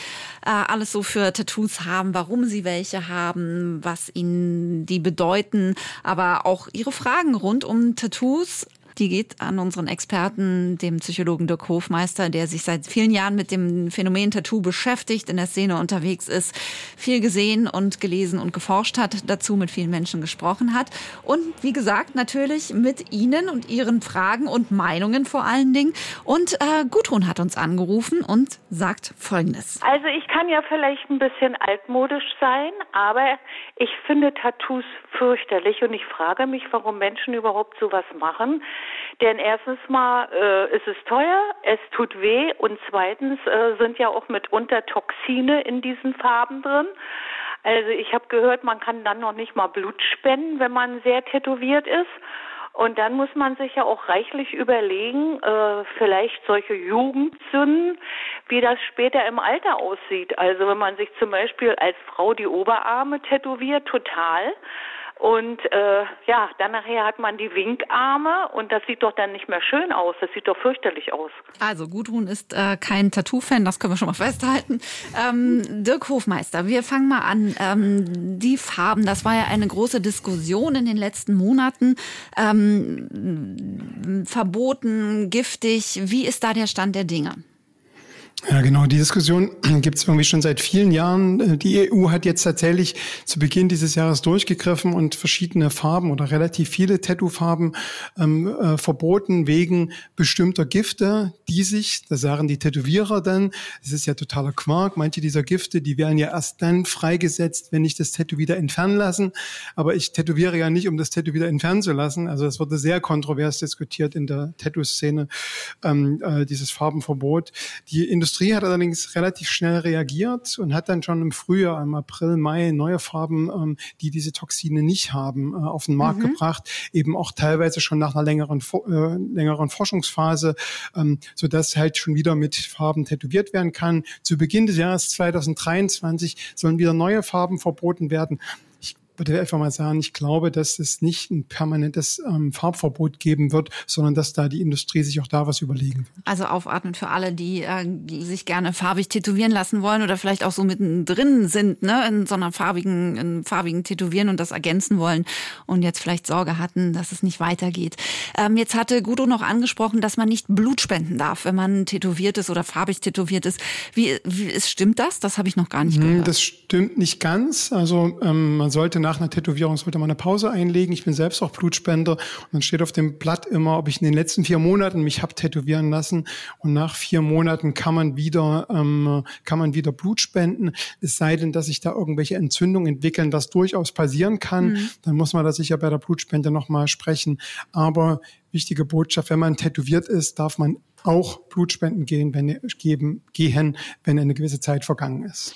äh, alles so für Tattoos haben, warum Sie welche haben, was Ihnen die bedeuten, aber auch Ihre Fragen rund um Tattoos die geht an unseren Experten, dem Psychologen Dirk Hofmeister, der sich seit vielen Jahren mit dem Phänomen Tattoo beschäftigt, in der Szene unterwegs ist, viel gesehen und gelesen und geforscht hat, dazu mit vielen Menschen gesprochen hat. Und wie gesagt, natürlich mit Ihnen und Ihren Fragen und Meinungen vor allen Dingen. Und äh, Gudrun hat uns angerufen und sagt Folgendes. Also ich kann ja vielleicht ein bisschen altmodisch sein, aber ich finde Tattoos fürchterlich und ich frage mich, warum Menschen überhaupt sowas machen. Denn erstens mal äh, ist es teuer, es tut weh und zweitens äh, sind ja auch mitunter Toxine in diesen Farben drin. Also ich habe gehört, man kann dann noch nicht mal Blut spenden, wenn man sehr tätowiert ist. Und dann muss man sich ja auch reichlich überlegen, äh, vielleicht solche Jugendsünden, wie das später im Alter aussieht. Also wenn man sich zum Beispiel als Frau die Oberarme tätowiert, total, und äh, ja, dann nachher hat man die Winkarme und das sieht doch dann nicht mehr schön aus. Das sieht doch fürchterlich aus. Also Gudrun ist äh, kein Tattoo-Fan, das können wir schon mal festhalten. Ähm, Dirk Hofmeister, wir fangen mal an. Ähm, die Farben, das war ja eine große Diskussion in den letzten Monaten. Ähm, verboten, giftig. Wie ist da der Stand der Dinge? Ja, genau. Die Diskussion gibt es irgendwie schon seit vielen Jahren. Die EU hat jetzt tatsächlich zu Beginn dieses Jahres durchgegriffen und verschiedene Farben oder relativ viele Tattoo-Farben ähm, äh, verboten wegen bestimmter Gifte, die sich, das sagen die Tätowierer dann, das ist ja totaler Quark, manche dieser Gifte, die werden ja erst dann freigesetzt, wenn ich das Tattoo wieder entfernen lassen. Aber ich tätowiere ja nicht, um das Tattoo wieder entfernen zu lassen. Also das wurde sehr kontrovers diskutiert in der Tattoo-Szene, ähm, äh, dieses Farbenverbot. Die Industrie Industrie hat allerdings relativ schnell reagiert und hat dann schon im Frühjahr, im April, Mai neue Farben, ähm, die diese Toxine nicht haben, äh, auf den Markt mhm. gebracht. Eben auch teilweise schon nach einer längeren, äh, längeren Forschungsphase, ähm, so dass halt schon wieder mit Farben tätowiert werden kann. Zu Beginn des Jahres 2023 sollen wieder neue Farben verboten werden würde einfach mal sagen, ich glaube, dass es nicht ein permanentes ähm, Farbverbot geben wird, sondern dass da die Industrie sich auch da was überlegen wird. Also aufatmen für alle, die äh, sich gerne farbig tätowieren lassen wollen oder vielleicht auch so mittendrin sind, ne, in so einer farbigen, in farbigen Tätowieren und das ergänzen wollen und jetzt vielleicht Sorge hatten, dass es nicht weitergeht. Ähm, jetzt hatte Gudo noch angesprochen, dass man nicht Blut spenden darf, wenn man tätowiert ist oder farbig tätowiert ist. Wie, wie stimmt das? Das habe ich noch gar nicht hm, gehört. Das stimmt nicht ganz. Also ähm, man sollte nach nach einer Tätowierung sollte man eine Pause einlegen. Ich bin selbst auch Blutspender und dann steht auf dem Blatt immer, ob ich in den letzten vier Monaten mich habe tätowieren lassen und nach vier Monaten kann man wieder ähm, kann man wieder Blut spenden. Es sei denn, dass sich da irgendwelche Entzündungen entwickeln, was durchaus passieren kann. Mhm. Dann muss man da sicher bei der Blutspende nochmal sprechen. Aber wichtige Botschaft, wenn man tätowiert ist, darf man auch Blutspenden gehen, wenn, geben, gehen, wenn eine gewisse Zeit vergangen ist.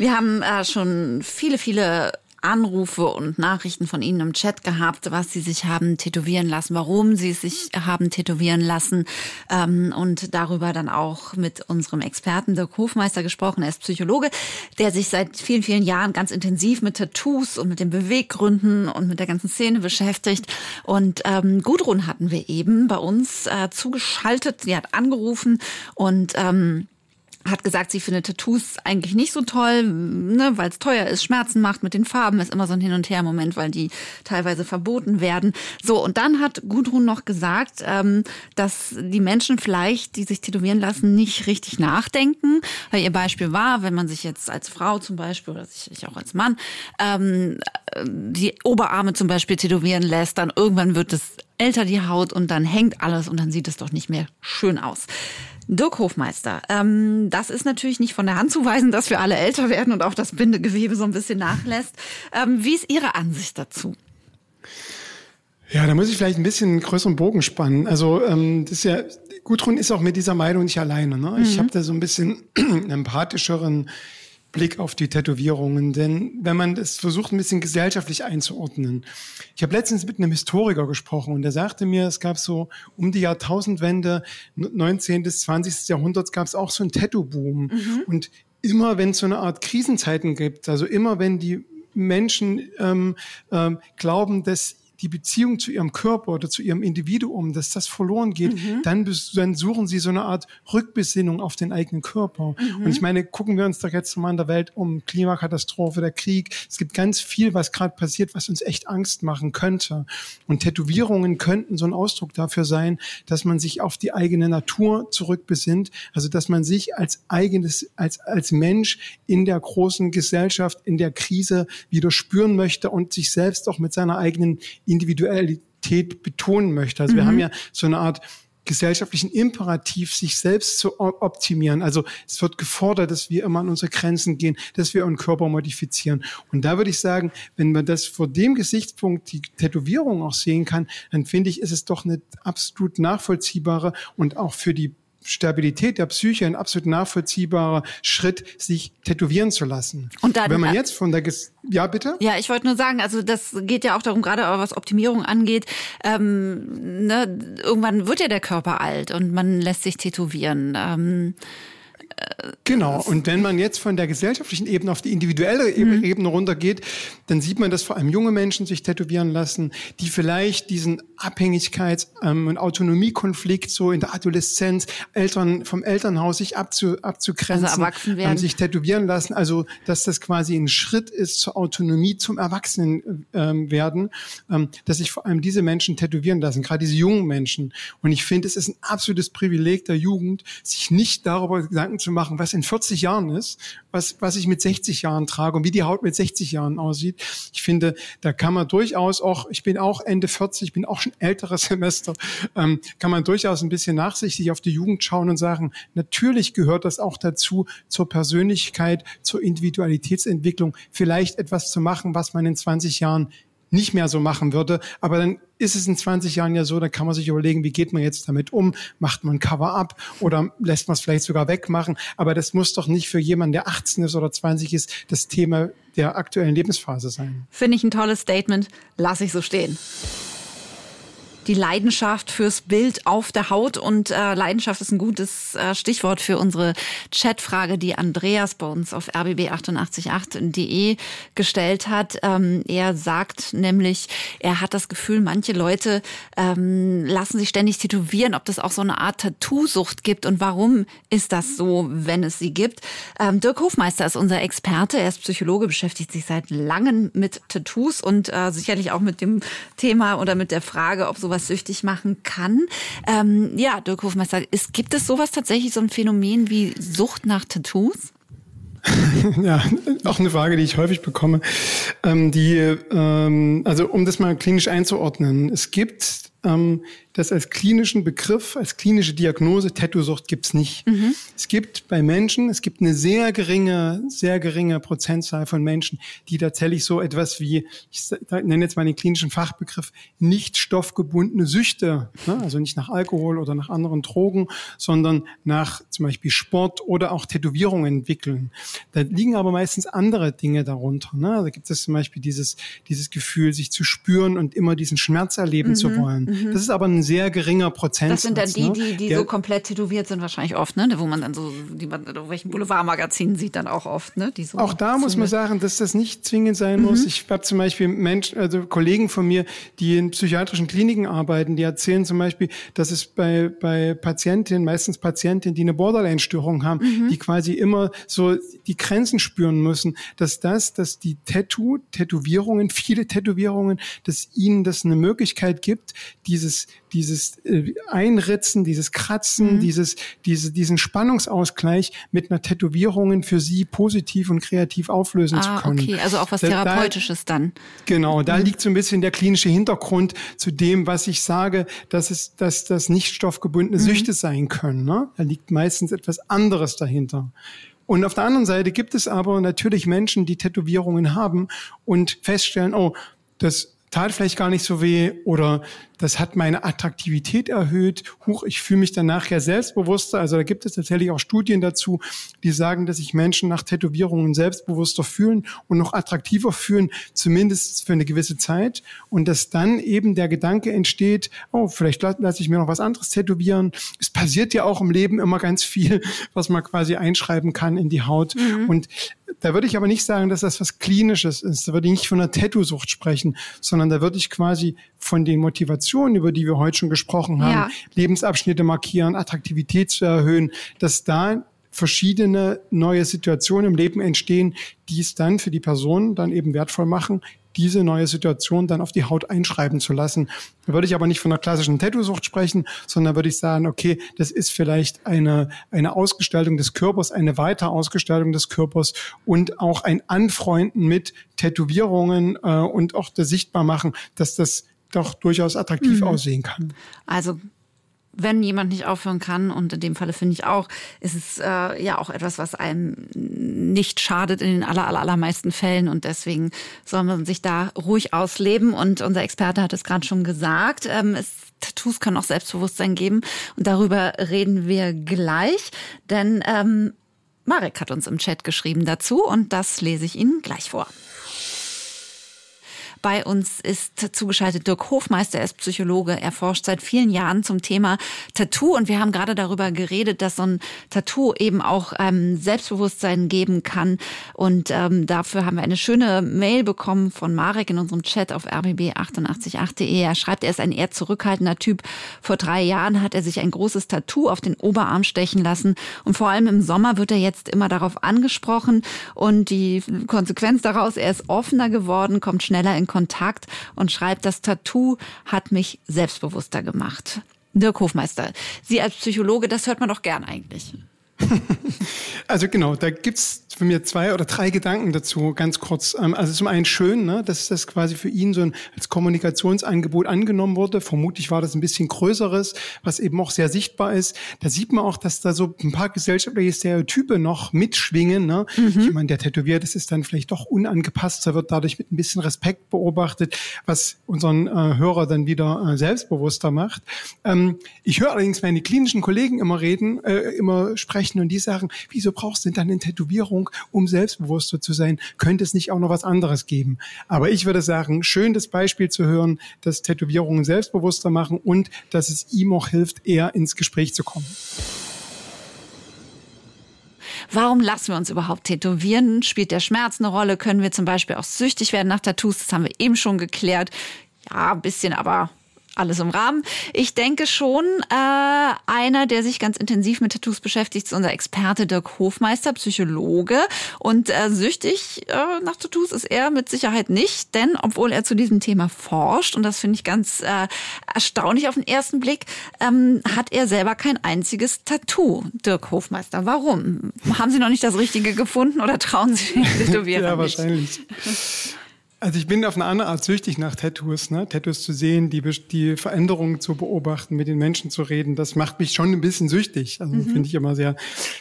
Wir haben äh, schon viele, viele Anrufe und Nachrichten von Ihnen im Chat gehabt, was Sie sich haben tätowieren lassen, warum Sie sich haben tätowieren lassen ähm, und darüber dann auch mit unserem Experten Dirk Hofmeister gesprochen. Er ist Psychologe, der sich seit vielen, vielen Jahren ganz intensiv mit Tattoos und mit den Beweggründen und mit der ganzen Szene beschäftigt. Und ähm, Gudrun hatten wir eben bei uns äh, zugeschaltet. Sie hat angerufen und ähm, hat gesagt, sie findet Tattoos eigentlich nicht so toll, ne, weil es teuer ist, Schmerzen macht mit den Farben, ist immer so ein Hin- und Her-Moment, weil die teilweise verboten werden. So, und dann hat Gudrun noch gesagt, ähm, dass die Menschen vielleicht, die sich tätowieren lassen, nicht richtig nachdenken. Weil ihr Beispiel war, wenn man sich jetzt als Frau zum Beispiel oder sich auch als Mann ähm, die Oberarme zum Beispiel tätowieren lässt, dann irgendwann wird es älter die Haut und dann hängt alles und dann sieht es doch nicht mehr schön aus. Dirk Hofmeister, ähm, das ist natürlich nicht von der Hand zu weisen, dass wir alle älter werden und auch das Bindegewebe so ein bisschen nachlässt. Ähm, wie ist Ihre Ansicht dazu? Ja, da muss ich vielleicht ein bisschen einen größeren Bogen spannen. Also ähm, das ist ja, Gudrun ist auch mit dieser Meinung nicht alleine. Ne? Ich mhm. habe da so ein bisschen empathischeren Blick auf die Tätowierungen. Denn wenn man das versucht, ein bisschen gesellschaftlich einzuordnen. Ich habe letztens mit einem Historiker gesprochen und der sagte mir, es gab so um die Jahrtausendwende, 19. bis 20. Jahrhunderts gab es auch so einen Tattoo-Boom. Mhm. Und immer wenn es so eine Art Krisenzeiten gibt, also immer wenn die Menschen ähm, ähm, glauben, dass die Beziehung zu ihrem Körper oder zu ihrem Individuum, dass das verloren geht, mhm. dann, dann suchen sie so eine Art Rückbesinnung auf den eigenen Körper. Mhm. Und ich meine, gucken wir uns doch jetzt mal in der Welt um, Klimakatastrophe, der Krieg. Es gibt ganz viel, was gerade passiert, was uns echt Angst machen könnte. Und Tätowierungen könnten so ein Ausdruck dafür sein, dass man sich auf die eigene Natur zurückbesinnt, also dass man sich als eigenes, als, als Mensch in der großen Gesellschaft, in der Krise wieder spüren möchte und sich selbst auch mit seiner eigenen Individualität betonen möchte. Also mhm. wir haben ja so eine Art gesellschaftlichen Imperativ, sich selbst zu optimieren. Also es wird gefordert, dass wir immer an unsere Grenzen gehen, dass wir unseren Körper modifizieren. Und da würde ich sagen, wenn man das vor dem Gesichtspunkt die Tätowierung auch sehen kann, dann finde ich, ist es doch eine absolut nachvollziehbare und auch für die Stabilität der Psyche ein absolut nachvollziehbarer Schritt, sich tätowieren zu lassen. Und dann, wenn man jetzt von der Ges ja bitte ja ich wollte nur sagen, also das geht ja auch darum, gerade was Optimierung angeht. Ähm, ne, irgendwann wird ja der Körper alt und man lässt sich tätowieren. Ähm, genau. Und wenn man jetzt von der gesellschaftlichen Ebene auf die individuelle mhm. Ebene runtergeht, dann sieht man, dass vor allem junge Menschen sich tätowieren lassen, die vielleicht diesen Abhängigkeits- ähm, und Autonomiekonflikt so in der Adoleszenz, Eltern vom Elternhaus sich abzu, abzugrenzen, also erwachsen werden. Sich tätowieren lassen. Also, dass das quasi ein Schritt ist zur Autonomie, zum Erwachsenen ähm, werden, ähm, dass sich vor allem diese Menschen tätowieren lassen, gerade diese jungen Menschen. Und ich finde, es ist ein absolutes Privileg der Jugend, sich nicht darüber Gedanken zu machen, was in 40 Jahren ist, was, was ich mit 60 Jahren trage und wie die Haut mit 60 Jahren aussieht. Ich finde, da kann man durchaus auch, ich bin auch Ende 40, ich bin auch schon älteres Semester, ähm, kann man durchaus ein bisschen nachsichtig auf die Jugend schauen und sagen, natürlich gehört das auch dazu, zur Persönlichkeit, zur Individualitätsentwicklung, vielleicht etwas zu machen, was man in 20 Jahren nicht mehr so machen würde. Aber dann ist es in 20 Jahren ja so, dann kann man sich überlegen, wie geht man jetzt damit um? Macht man Cover-up oder lässt man es vielleicht sogar wegmachen? Aber das muss doch nicht für jemanden, der 18 ist oder 20 ist, das Thema der aktuellen Lebensphase sein. Finde ich ein tolles Statement. Lass ich so stehen die Leidenschaft fürs Bild auf der Haut. Und äh, Leidenschaft ist ein gutes äh, Stichwort für unsere Chatfrage, die Andreas bei uns auf rbb888.de gestellt hat. Ähm, er sagt nämlich, er hat das Gefühl, manche Leute ähm, lassen sich ständig tätowieren, ob das auch so eine Art Tattoo-Sucht gibt und warum ist das so, wenn es sie gibt. Ähm, Dirk Hofmeister ist unser Experte. Er ist Psychologe, beschäftigt sich seit langem mit Tattoos und äh, sicherlich auch mit dem Thema oder mit der Frage, ob sowas süchtig machen kann. Ähm, ja, Dirk Hofmeister, ist, gibt es sowas tatsächlich, so ein Phänomen wie Sucht nach Tattoos? ja, auch eine Frage, die ich häufig bekomme. Ähm, die, ähm, also um das mal klinisch einzuordnen, es gibt ähm, das als klinischen Begriff, als klinische Diagnose Tattoo-Sucht gibt's nicht. Mhm. Es gibt bei Menschen, es gibt eine sehr geringe, sehr geringe Prozentzahl von Menschen, die tatsächlich so etwas wie, ich nenne jetzt mal den klinischen Fachbegriff, nicht stoffgebundene Süchte, ne? also nicht nach Alkohol oder nach anderen Drogen, sondern nach zum Beispiel Sport oder auch Tätowierungen entwickeln. Da liegen aber meistens andere Dinge darunter. Ne? Also gibt es zum Beispiel dieses, dieses Gefühl, sich zu spüren und immer diesen Schmerz erleben mhm. zu wollen. Mhm. Das ist aber ein sehr geringer Prozentsatz. Das sind dann die, die, die ne? so komplett tätowiert sind wahrscheinlich oft, ne? Wo man dann so, die man in welchen Boulevardmagazinen sieht dann auch oft, ne? Die so auch da muss man sagen, dass das nicht zwingend sein mhm. muss. Ich habe zum Beispiel Menschen, also Kollegen von mir, die in psychiatrischen Kliniken arbeiten, die erzählen zum Beispiel, dass es bei, bei Patientinnen, meistens Patientinnen, die eine Borderline-Störung haben, mhm. die quasi immer so die Grenzen spüren müssen, dass das, dass die Tattoo, Tätowierungen, viele Tätowierungen, dass ihnen das eine Möglichkeit gibt, dieses, dieses äh, Einritzen, dieses Kratzen, mhm. dieses, diese, diesen Spannungsausgleich mit einer Tätowierungen für sie positiv und kreativ auflösen ah, zu können. Okay, also auch was Therapeutisches da, dann. Genau, da mhm. liegt so ein bisschen der klinische Hintergrund zu dem, was ich sage, dass es, dass das nicht stoffgebundene mhm. Süchte sein können. Ne? Da liegt meistens etwas anderes dahinter. Und auf der anderen Seite gibt es aber natürlich Menschen, die Tätowierungen haben und feststellen, oh, das tat vielleicht gar nicht so weh oder das hat meine Attraktivität erhöht. Huch, ich fühle mich danach ja selbstbewusster. Also da gibt es tatsächlich auch Studien dazu, die sagen, dass sich Menschen nach Tätowierungen selbstbewusster fühlen und noch attraktiver fühlen, zumindest für eine gewisse Zeit. Und dass dann eben der Gedanke entsteht, oh, vielleicht lasse ich mir noch was anderes tätowieren. Es passiert ja auch im Leben immer ganz viel, was man quasi einschreiben kann in die Haut. Mhm. Und da würde ich aber nicht sagen, dass das was Klinisches ist. Da würde ich nicht von einer Tattoo-Sucht sprechen, sondern da würde ich quasi von den Motivationen, über die wir heute schon gesprochen haben, ja. Lebensabschnitte markieren, Attraktivität zu erhöhen, dass da verschiedene neue Situationen im Leben entstehen, die es dann für die Person dann eben wertvoll machen, diese neue Situation dann auf die Haut einschreiben zu lassen. Da würde ich aber nicht von einer klassischen Tattoo-Sucht sprechen, sondern würde ich sagen, okay, das ist vielleicht eine, eine Ausgestaltung des Körpers, eine weitere Ausgestaltung des Körpers und auch ein Anfreunden mit Tätowierungen äh, und auch das Sichtbarmachen, dass das doch durchaus attraktiv mhm. aussehen kann. Also wenn jemand nicht aufhören kann, und in dem Falle finde ich auch, ist es äh, ja auch etwas, was einem nicht schadet in den aller, aller, allermeisten Fällen. Und deswegen soll man sich da ruhig ausleben. Und unser Experte hat es gerade schon gesagt. Ähm, es, Tattoos können auch Selbstbewusstsein geben. Und darüber reden wir gleich. Denn ähm, Marek hat uns im Chat geschrieben dazu und das lese ich Ihnen gleich vor. Bei uns ist zugeschaltet Dirk Hofmeister, er ist Psychologe. Er forscht seit vielen Jahren zum Thema Tattoo und wir haben gerade darüber geredet, dass so ein Tattoo eben auch ähm, Selbstbewusstsein geben kann. Und ähm, dafür haben wir eine schöne Mail bekommen von Marek in unserem Chat auf rbb888.de. Er schreibt, er ist ein eher zurückhaltender Typ. Vor drei Jahren hat er sich ein großes Tattoo auf den Oberarm stechen lassen und vor allem im Sommer wird er jetzt immer darauf angesprochen und die Konsequenz daraus, er ist offener geworden, kommt schneller in Kontakt und schreibt, das Tattoo hat mich selbstbewusster gemacht. Dirk Hofmeister, Sie als Psychologe, das hört man doch gern eigentlich. Also genau, da gibt's für mir zwei oder drei Gedanken dazu, ganz kurz. Ähm, also zum einen schön, ne, dass das quasi für ihn so ein als Kommunikationsangebot angenommen wurde. Vermutlich war das ein bisschen größeres, was eben auch sehr sichtbar ist. Da sieht man auch, dass da so ein paar gesellschaftliche Stereotype noch mitschwingen. Ne? Mhm. Jemand, der tätowiert ist, ist dann vielleicht doch unangepasster, wird dadurch mit ein bisschen Respekt beobachtet, was unseren äh, Hörer dann wieder äh, selbstbewusster macht. Ähm, ich höre allerdings meine klinischen Kollegen immer reden, äh, immer sprechen und die sagen, wieso brauchst du denn dann eine Tätowierung, um selbstbewusster zu sein? Könnte es nicht auch noch was anderes geben? Aber ich würde sagen, schön das Beispiel zu hören, dass Tätowierungen selbstbewusster machen und dass es ihm auch hilft, eher ins Gespräch zu kommen. Warum lassen wir uns überhaupt tätowieren? Spielt der Schmerz eine Rolle? Können wir zum Beispiel auch süchtig werden nach Tattoos? Das haben wir eben schon geklärt. Ja, ein bisschen, aber alles im Rahmen. Ich denke schon, äh, einer, der sich ganz intensiv mit Tattoos beschäftigt, ist unser Experte Dirk Hofmeister, Psychologe. Und äh, süchtig äh, nach Tattoos ist er mit Sicherheit nicht, denn obwohl er zu diesem Thema forscht, und das finde ich ganz äh, erstaunlich auf den ersten Blick, ähm, hat er selber kein einziges Tattoo. Dirk Hofmeister, warum? Haben Sie noch nicht das Richtige gefunden oder trauen Sie den Tätowierer Ja, wahrscheinlich. Also ich bin auf eine andere Art süchtig nach Tattoos, ne? Tattoos zu sehen, die, die Veränderungen zu beobachten, mit den Menschen zu reden, das macht mich schon ein bisschen süchtig. Also mhm. finde ich immer sehr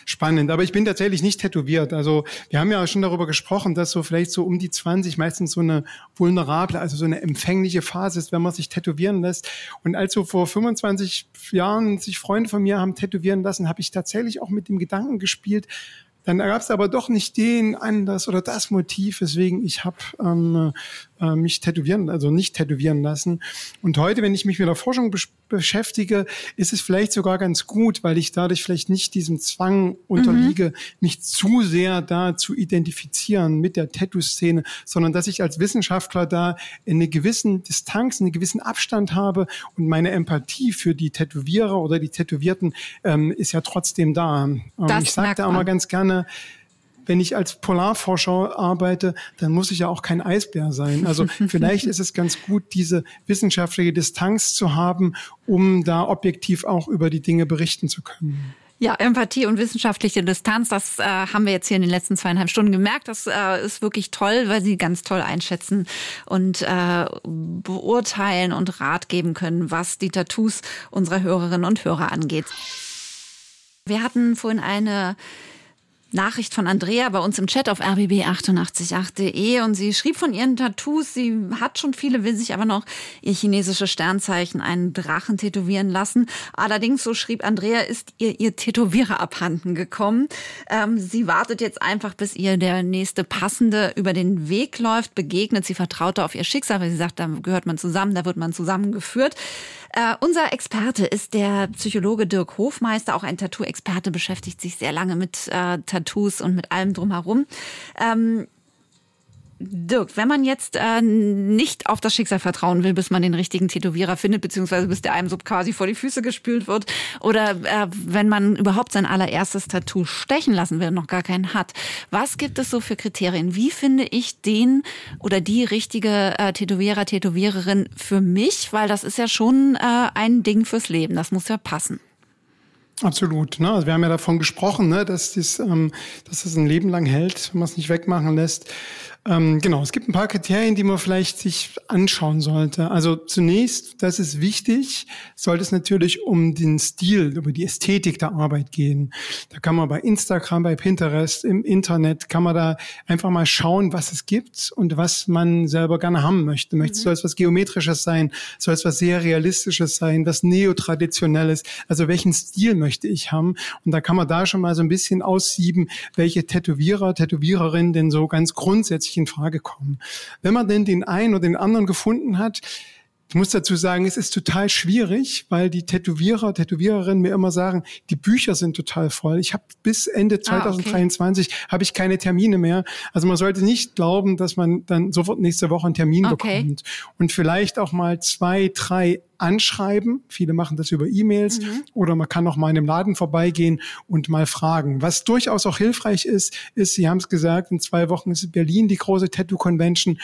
spannend. Aber ich bin tatsächlich nicht tätowiert. Also wir haben ja schon darüber gesprochen, dass so vielleicht so um die 20 meistens so eine vulnerable, also so eine empfängliche Phase ist, wenn man sich tätowieren lässt. Und als so vor 25 Jahren sich Freunde von mir haben tätowieren lassen, habe ich tatsächlich auch mit dem Gedanken gespielt, dann gab es aber doch nicht den Anlass oder das Motiv, weswegen ich habe ähm, äh, mich tätowieren, also nicht tätowieren lassen. Und heute, wenn ich mich mit der Forschung beschäftige, ist es vielleicht sogar ganz gut, weil ich dadurch vielleicht nicht diesem Zwang unterliege, mhm. mich zu sehr da zu identifizieren mit der Tattoo-Szene, sondern dass ich als Wissenschaftler da eine gewissen Distanz, einen gewissen Abstand habe und meine Empathie für die Tätowierer oder die Tätowierten ähm, ist ja trotzdem da. Ähm, ich sage da immer ganz gerne, wenn ich als Polarforscher arbeite, dann muss ich ja auch kein Eisbär sein. Also vielleicht ist es ganz gut, diese wissenschaftliche Distanz zu haben, um da objektiv auch über die Dinge berichten zu können. Ja, Empathie und wissenschaftliche Distanz, das äh, haben wir jetzt hier in den letzten zweieinhalb Stunden gemerkt. Das äh, ist wirklich toll, weil Sie ganz toll einschätzen und äh, beurteilen und Rat geben können, was die Tattoos unserer Hörerinnen und Hörer angeht. Wir hatten vorhin eine Nachricht von Andrea bei uns im Chat auf rbb888.de und sie schrieb von ihren Tattoos, sie hat schon viele, will sich aber noch ihr chinesisches Sternzeichen, einen Drachen tätowieren lassen. Allerdings, so schrieb Andrea, ist ihr ihr Tätowierer abhanden gekommen. Ähm, sie wartet jetzt einfach, bis ihr der nächste passende über den Weg läuft, begegnet. Sie vertraute auf ihr Schicksal, weil sie sagt, da gehört man zusammen, da wird man zusammengeführt. Äh, unser Experte ist der Psychologe Dirk Hofmeister, auch ein Tattoo-Experte, beschäftigt sich sehr lange mit äh, Tattoos und mit allem drumherum. Ähm, Dirk, wenn man jetzt äh, nicht auf das Schicksal vertrauen will, bis man den richtigen Tätowierer findet, beziehungsweise bis der einem so quasi vor die Füße gespült wird, oder äh, wenn man überhaupt sein allererstes Tattoo stechen lassen will, noch gar keinen hat, was gibt es so für Kriterien? Wie finde ich den oder die richtige äh, Tätowierer, Tätowiererin für mich? Weil das ist ja schon äh, ein Ding fürs Leben, das muss ja passen. Absolut. Ne? Also wir haben ja davon gesprochen, ne, dass, dies, ähm, dass das ein Leben lang hält, wenn man es nicht wegmachen lässt. Ähm, genau, es gibt ein paar Kriterien, die man vielleicht sich anschauen sollte. Also zunächst, das ist wichtig, sollte es natürlich um den Stil, über die Ästhetik der Arbeit gehen. Da kann man bei Instagram, bei Pinterest, im Internet, kann man da einfach mal schauen, was es gibt und was man selber gerne haben möchte. Möchte mhm. soll es was Geometrisches sein, soll es was sehr Realistisches sein, was Neotraditionelles, also welchen Stil möchte ich haben? Und da kann man da schon mal so ein bisschen aussieben, welche Tätowierer, Tätowiererinnen denn so ganz grundsätzlich in Frage kommen. Wenn man denn den einen oder den anderen gefunden hat, ich muss dazu sagen, es ist total schwierig, weil die Tätowierer, Tätowiererinnen mir immer sagen, die Bücher sind total voll. Ich habe bis Ende 2023 ah, okay. habe ich keine Termine mehr. Also man sollte nicht glauben, dass man dann sofort nächste Woche einen Termin okay. bekommt. Und vielleicht auch mal zwei, drei anschreiben. Viele machen das über E-Mails mhm. oder man kann auch mal in einem Laden vorbeigehen und mal fragen. Was durchaus auch hilfreich ist, ist, Sie haben es gesagt, in zwei Wochen ist Berlin die große Tattoo Convention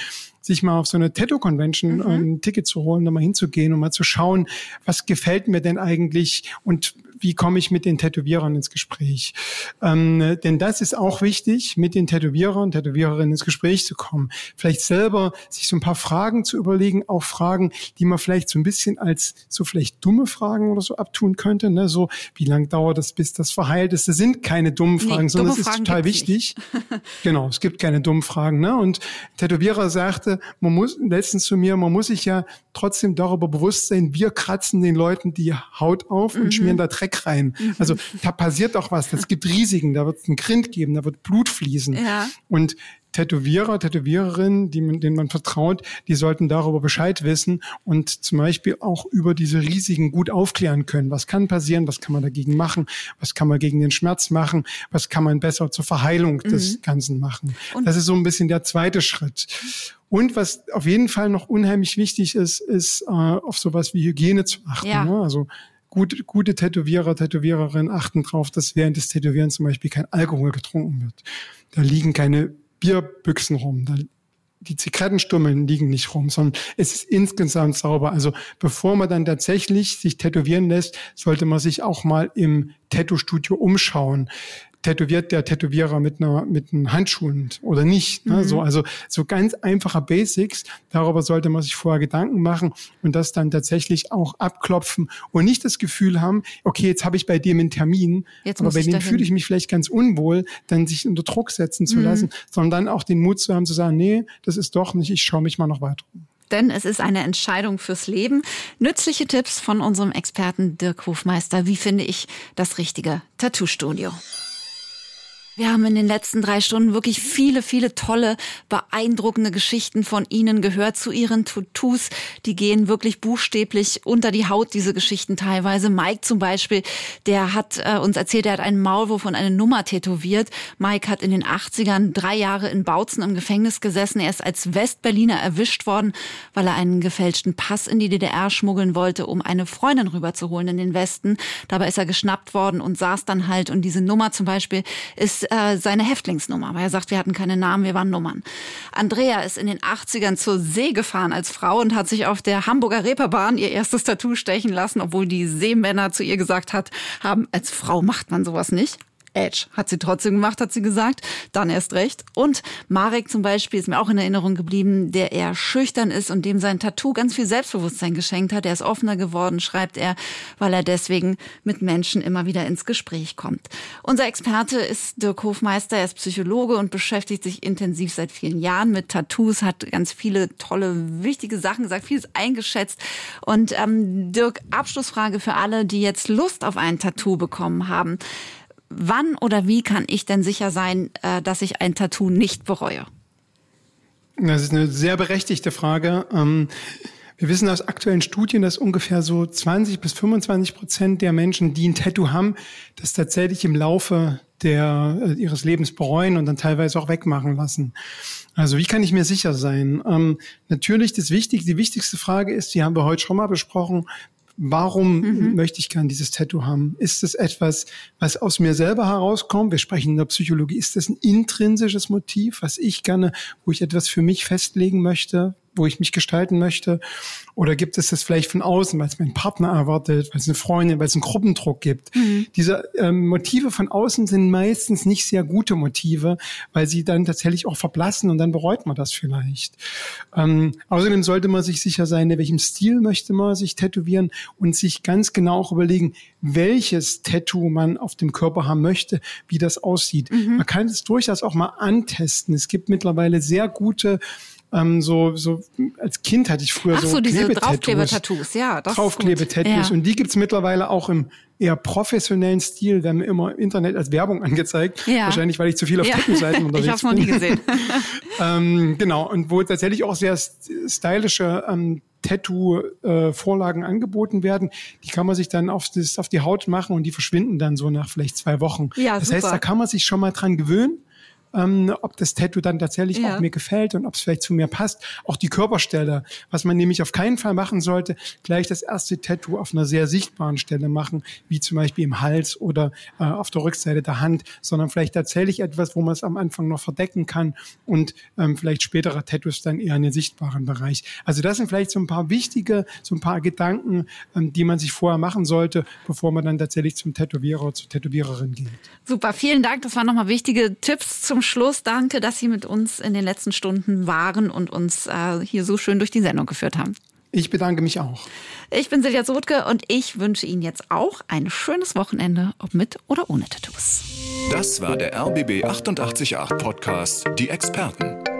sich mal auf so eine Tattoo Convention mhm. ein Ticket zu holen, da mal hinzugehen und mal zu schauen, was gefällt mir denn eigentlich und wie komme ich mit den Tätowierern ins Gespräch? Ähm, denn das ist auch wichtig, mit den Tätowierern, Tätowiererinnen ins Gespräch zu kommen. Vielleicht selber sich so ein paar Fragen zu überlegen, auch Fragen, die man vielleicht so ein bisschen als so vielleicht dumme Fragen oder so abtun könnte. Ne? So, wie lang dauert das, bis das verheilt ist? Das sind keine dummen Fragen, nee, sondern das ist total wichtig. genau, es gibt keine dummen Fragen. Ne? Und Tätowierer sagte, man muss letztens zu mir, man muss sich ja trotzdem darüber bewusst sein, wir kratzen den Leuten die Haut auf und mhm. schmieren da Dreck rein. Mhm. Also da passiert auch was. Es gibt Risiken, da wird es einen Grind geben, da wird Blut fließen. Ja. Und Tätowierer, Tätowiererinnen, die, denen man vertraut, die sollten darüber Bescheid wissen und zum Beispiel auch über diese Risiken gut aufklären können. Was kann passieren? Was kann man dagegen machen? Was kann man gegen den Schmerz machen? Was kann man besser zur Verheilung mhm. des Ganzen machen? Und das ist so ein bisschen der zweite Schritt. Und was auf jeden Fall noch unheimlich wichtig ist, ist äh, auf sowas wie Hygiene zu achten. Ja. Ne? Also gute, gute Tätowierer, Tätowiererinnen achten darauf, dass während des Tätowierens zum Beispiel kein Alkohol getrunken wird. Da liegen keine Bierbüchsen rum. Da, die Zigarettenstummeln liegen nicht rum, sondern es ist insgesamt sauber. Also bevor man dann tatsächlich sich tätowieren lässt, sollte man sich auch mal im Tattoo-Studio umschauen tätowiert der Tätowierer mit einer mit einem Handschuhen oder nicht. Ne? Mhm. So, also so ganz einfache Basics. Darüber sollte man sich vorher Gedanken machen und das dann tatsächlich auch abklopfen und nicht das Gefühl haben, okay, jetzt habe ich bei dem einen Termin, jetzt aber bei dem fühle ich mich vielleicht ganz unwohl, dann sich unter Druck setzen zu mhm. lassen, sondern dann auch den Mut zu haben zu sagen, nee, das ist doch nicht, ich schaue mich mal noch weiter um denn es ist eine Entscheidung fürs Leben. Nützliche Tipps von unserem Experten Dirk Hofmeister. Wie finde ich das richtige Tattoo-Studio? Wir haben in den letzten drei Stunden wirklich viele, viele tolle, beeindruckende Geschichten von Ihnen gehört zu Ihren Tattoos. Die gehen wirklich buchstäblich unter die Haut, diese Geschichten teilweise. Mike zum Beispiel, der hat äh, uns erzählt, er hat einen Maulwurf und eine Nummer tätowiert. Mike hat in den 80ern drei Jahre in Bautzen im Gefängnis gesessen. Er ist als Westberliner erwischt worden, weil er einen gefälschten Pass in die DDR schmuggeln wollte, um eine Freundin rüberzuholen in den Westen. Dabei ist er geschnappt worden und saß dann halt. Und diese Nummer zum Beispiel ist äh, seine Häftlingsnummer, weil er sagt, wir hatten keine Namen, wir waren Nummern. Andrea ist in den 80ern zur See gefahren als Frau und hat sich auf der Hamburger Reeperbahn ihr erstes Tattoo stechen lassen, obwohl die Seemänner zu ihr gesagt hat, haben, als Frau macht man sowas nicht. Edge. Hat sie trotzdem gemacht, hat sie gesagt. Dann erst recht. Und Marek zum Beispiel ist mir auch in Erinnerung geblieben, der eher schüchtern ist und dem sein Tattoo ganz viel Selbstbewusstsein geschenkt hat. Er ist offener geworden, schreibt er, weil er deswegen mit Menschen immer wieder ins Gespräch kommt. Unser Experte ist Dirk Hofmeister. Er ist Psychologe und beschäftigt sich intensiv seit vielen Jahren mit Tattoos, hat ganz viele tolle, wichtige Sachen gesagt, vieles eingeschätzt. Und ähm, Dirk, Abschlussfrage für alle, die jetzt Lust auf ein Tattoo bekommen haben wann oder wie kann ich denn sicher sein, äh, dass ich ein Tattoo nicht bereue? Das ist eine sehr berechtigte Frage. Ähm, wir wissen aus aktuellen Studien, dass ungefähr so 20 bis 25 Prozent der Menschen, die ein Tattoo haben, das tatsächlich im Laufe der, äh, ihres Lebens bereuen und dann teilweise auch wegmachen lassen. Also wie kann ich mir sicher sein? Ähm, natürlich das Wichtige, die wichtigste Frage ist, die haben wir heute schon mal besprochen, Warum mhm. möchte ich gern dieses Tattoo haben? Ist es etwas, was aus mir selber herauskommt? Wir sprechen in der Psychologie. Ist das ein intrinsisches Motiv, was ich gerne, wo ich etwas für mich festlegen möchte? Wo ich mich gestalten möchte? Oder gibt es das vielleicht von außen, weil es mein Partner erwartet, weil es eine Freundin, weil es einen Gruppendruck gibt? Mhm. Diese ähm, Motive von außen sind meistens nicht sehr gute Motive, weil sie dann tatsächlich auch verblassen und dann bereut man das vielleicht. Ähm, außerdem sollte man sich sicher sein, in welchem Stil möchte man sich tätowieren und sich ganz genau auch überlegen, welches Tattoo man auf dem Körper haben möchte, wie das aussieht. Mhm. Man kann es durchaus auch mal antesten. Es gibt mittlerweile sehr gute Ähm, so, so als Kind hatte ich früher Ach so, so diese Klebetattoos. Draufklebetattoos, ja. Draufklebetattoos. gut. Und die gibt's mittlerweile auch im eher professionellen Stil, werden mir immer im Internet als Werbung angezeigt. Ja. Wahrscheinlich, weil ich zu viel auf Ja. Tattoo-Seiten unterwegs Ich habe es noch bin. nie gesehen. ähm, genau, und wo tatsächlich auch sehr st- stylische ähm, Tattoo-Vorlagen angeboten werden. Die kann man sich dann auf, das, auf die Haut machen und die verschwinden dann so nach vielleicht zwei Wochen. Ja, das super. heißt, da kann man sich schon mal dran gewöhnen. Ähm, ob das Tattoo dann tatsächlich Ja. auch mir gefällt und ob es vielleicht zu mir passt. Auch die Körperstelle, was man nämlich auf keinen Fall machen sollte, gleich das erste Tattoo auf einer sehr sichtbaren Stelle machen, wie zum Beispiel im Hals oder äh, auf der Rückseite der Hand, sondern vielleicht tatsächlich etwas, wo man es am Anfang noch verdecken kann und ähm, vielleicht spätere Tattoos dann eher in den sichtbaren Bereich. Also das sind vielleicht so ein paar wichtige, so ein paar Gedanken, ähm, die man sich vorher machen sollte, bevor man dann tatsächlich zum Tätowierer oder zur Tätowiererin geht. Super, vielen Dank. Das waren nochmal wichtige Tipps zum Schluss. Danke, dass Sie mit uns in den letzten Stunden waren und uns äh, hier so schön durch die Sendung geführt haben. Ich bedanke mich auch. Ich bin Silja Sotke und ich wünsche Ihnen jetzt auch ein schönes Wochenende, ob mit oder ohne Tattoos. Das war der RBB 888 Podcast Die Experten.